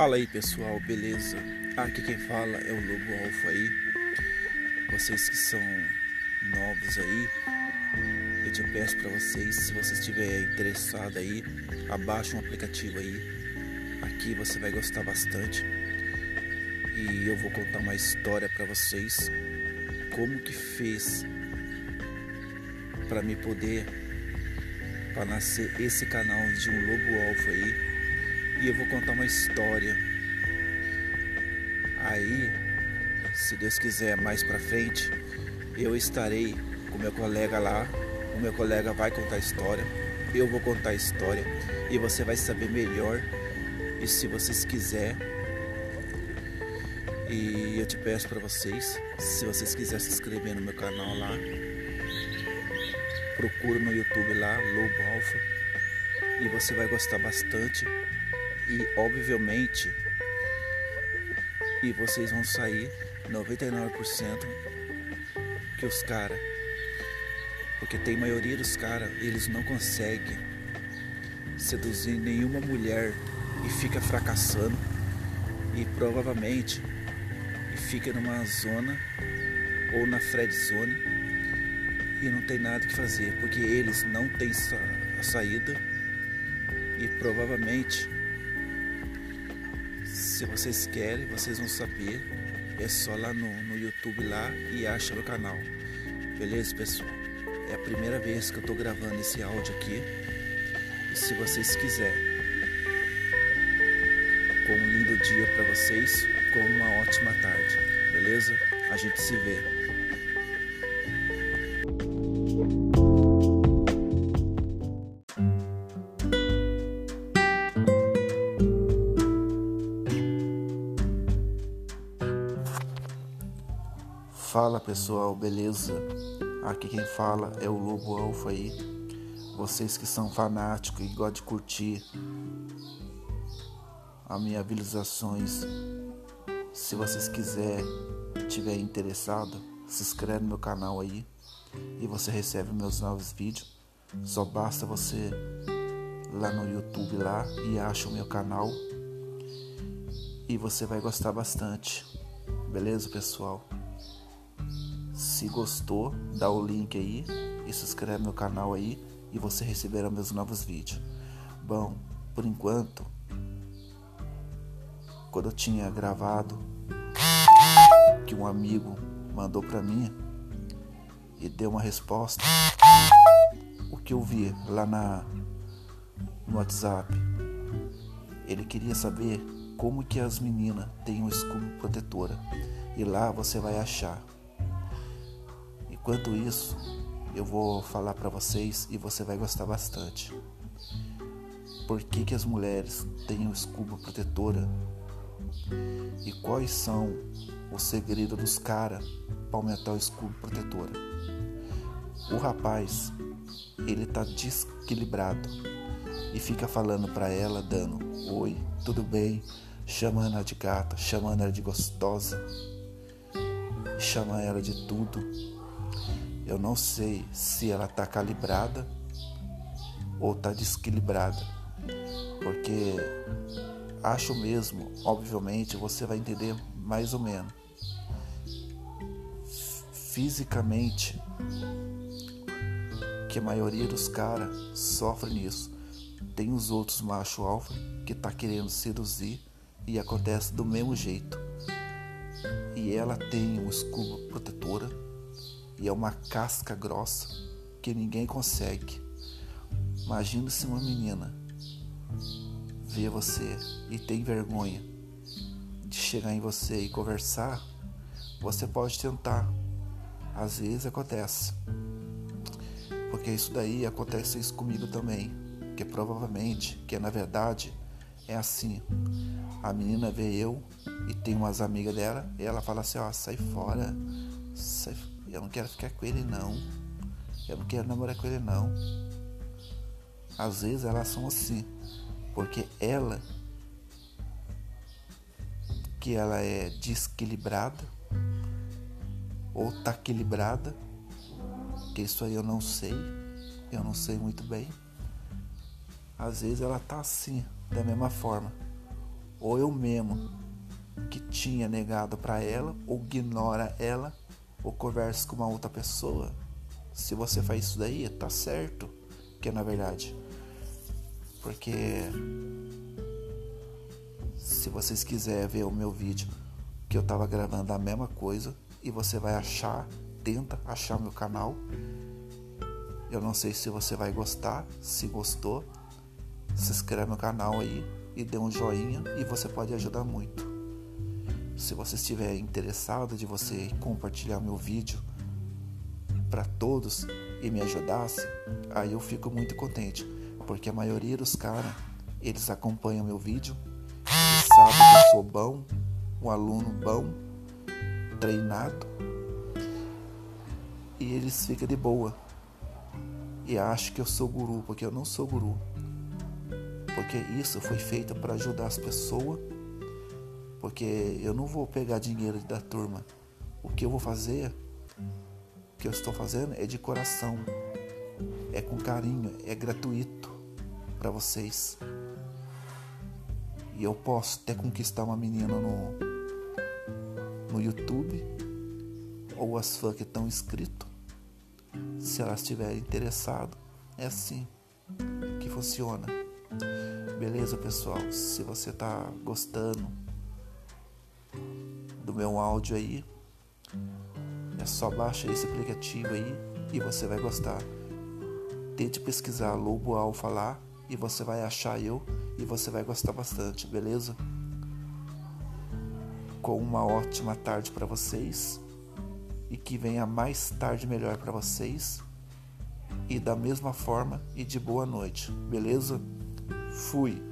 Fala aí pessoal, beleza? Aqui quem fala é o Lobo Alfa aí. Vocês que são novos aí, eu te peço para vocês, se você estiver interessado aí, abaixa um aplicativo aí. Aqui você vai gostar bastante. E eu vou contar uma história para vocês como que fez para me poder para nascer esse canal de um lobo alfa aí e eu vou contar uma história. Aí, se Deus quiser mais para frente, eu estarei com meu colega lá. O meu colega vai contar a história, eu vou contar a história e você vai saber melhor. E se vocês quiserem, e eu te peço para vocês, se vocês quiserem se inscrever no meu canal lá, procura no YouTube lá, Lobo Alfa, e você vai gostar bastante e obviamente e vocês vão sair 99% que os caras porque tem maioria dos caras eles não conseguem seduzir nenhuma mulher e fica fracassando. E provavelmente fica numa zona ou na Fred Zone e não tem nada que fazer porque eles não têm a saída. E provavelmente se vocês querem, vocês vão saber. É só lá no, no YouTube lá e acha meu canal. Beleza, pessoal? É a primeira vez que eu tô gravando esse áudio aqui. E se vocês quiserem, com um lindo dia para vocês, com uma ótima tarde. Beleza? A gente se vê. Fala pessoal, beleza? Aqui quem fala é o Lobo Alfa aí. Vocês que são fanáticos e gostam de curtir as minhas visualizações, se vocês quiserem, tiver interessado, se inscreve no meu canal aí e você recebe meus novos vídeos. Só basta você lá no YouTube lá e acha o meu canal e você vai gostar bastante. Beleza, pessoal? Se gostou, dá o link aí e se inscreve no canal aí e você receberá meus novos vídeos. Bom, por enquanto, quando eu tinha gravado que um amigo mandou para mim e deu uma resposta, o que eu vi lá na no WhatsApp, ele queria saber como que as meninas têm um escudo protetora e lá você vai achar Enquanto isso, eu vou falar para vocês e você vai gostar bastante. Por que, que as mulheres têm o escudo protetora? E quais são os segredos dos caras para aumentar o escudo protetora? O rapaz, ele tá desequilibrado e fica falando para ela, dando oi, tudo bem, chamando ela de gata, chamando ela de gostosa, chama ela de tudo eu não sei se ela está calibrada ou está desequilibrada, porque acho mesmo, obviamente, você vai entender mais ou menos. Fisicamente, que a maioria dos caras sofre nisso. Tem os outros macho alfa que tá querendo seduzir e acontece do mesmo jeito. E ela tem um escudo protetora e é uma casca grossa que ninguém consegue. Imagina se uma menina vê você e tem vergonha de chegar em você e conversar, você pode tentar. Às vezes acontece. Porque isso daí acontece isso comigo também. Que provavelmente, que na verdade é assim. A menina vê eu e tem umas amigas dela e ela fala assim, ó, sai fora, sai, eu não quero ficar com ele não. Eu não quero namorar com ele não. Às vezes elas são assim, porque ela que ela é desequilibrada ou tá equilibrada, que isso aí eu não sei, eu não sei muito bem. Às vezes ela tá assim, da mesma forma. ou eu mesmo que tinha negado para ela, ou ignora ela, ou conversa com uma outra pessoa. Se você faz isso daí, tá certo, que é na verdade. Porque se vocês quiserem ver o meu vídeo que eu tava gravando a mesma coisa e você vai achar, tenta achar meu canal. Eu não sei se você vai gostar, se gostou, se inscreve no canal aí e dê um joinha e você pode ajudar muito. Se você estiver interessado de você compartilhar meu vídeo para todos e me ajudasse, aí eu fico muito contente, porque a maioria dos caras, eles acompanham meu vídeo e sabem que eu sou bom, um aluno bom, treinado, e eles ficam de boa. E acham que eu sou guru, porque eu não sou guru. Porque isso foi feito para ajudar as pessoas, porque eu não vou pegar dinheiro da turma. O que eu vou fazer, o que eu estou fazendo é de coração, é com carinho, é gratuito para vocês. E eu posso até conquistar uma menina no, no YouTube ou as fãs que estão inscritos, se elas estiverem interessadas. É assim que funciona. Beleza, pessoal? Se você tá gostando do meu áudio aí, é só baixa esse aplicativo aí e você vai gostar. Tente pesquisar Lobo Alfa lá e você vai achar eu e você vai gostar bastante, beleza? Com uma ótima tarde para vocês e que venha mais tarde melhor para vocês e da mesma forma e de boa noite, beleza? Fui.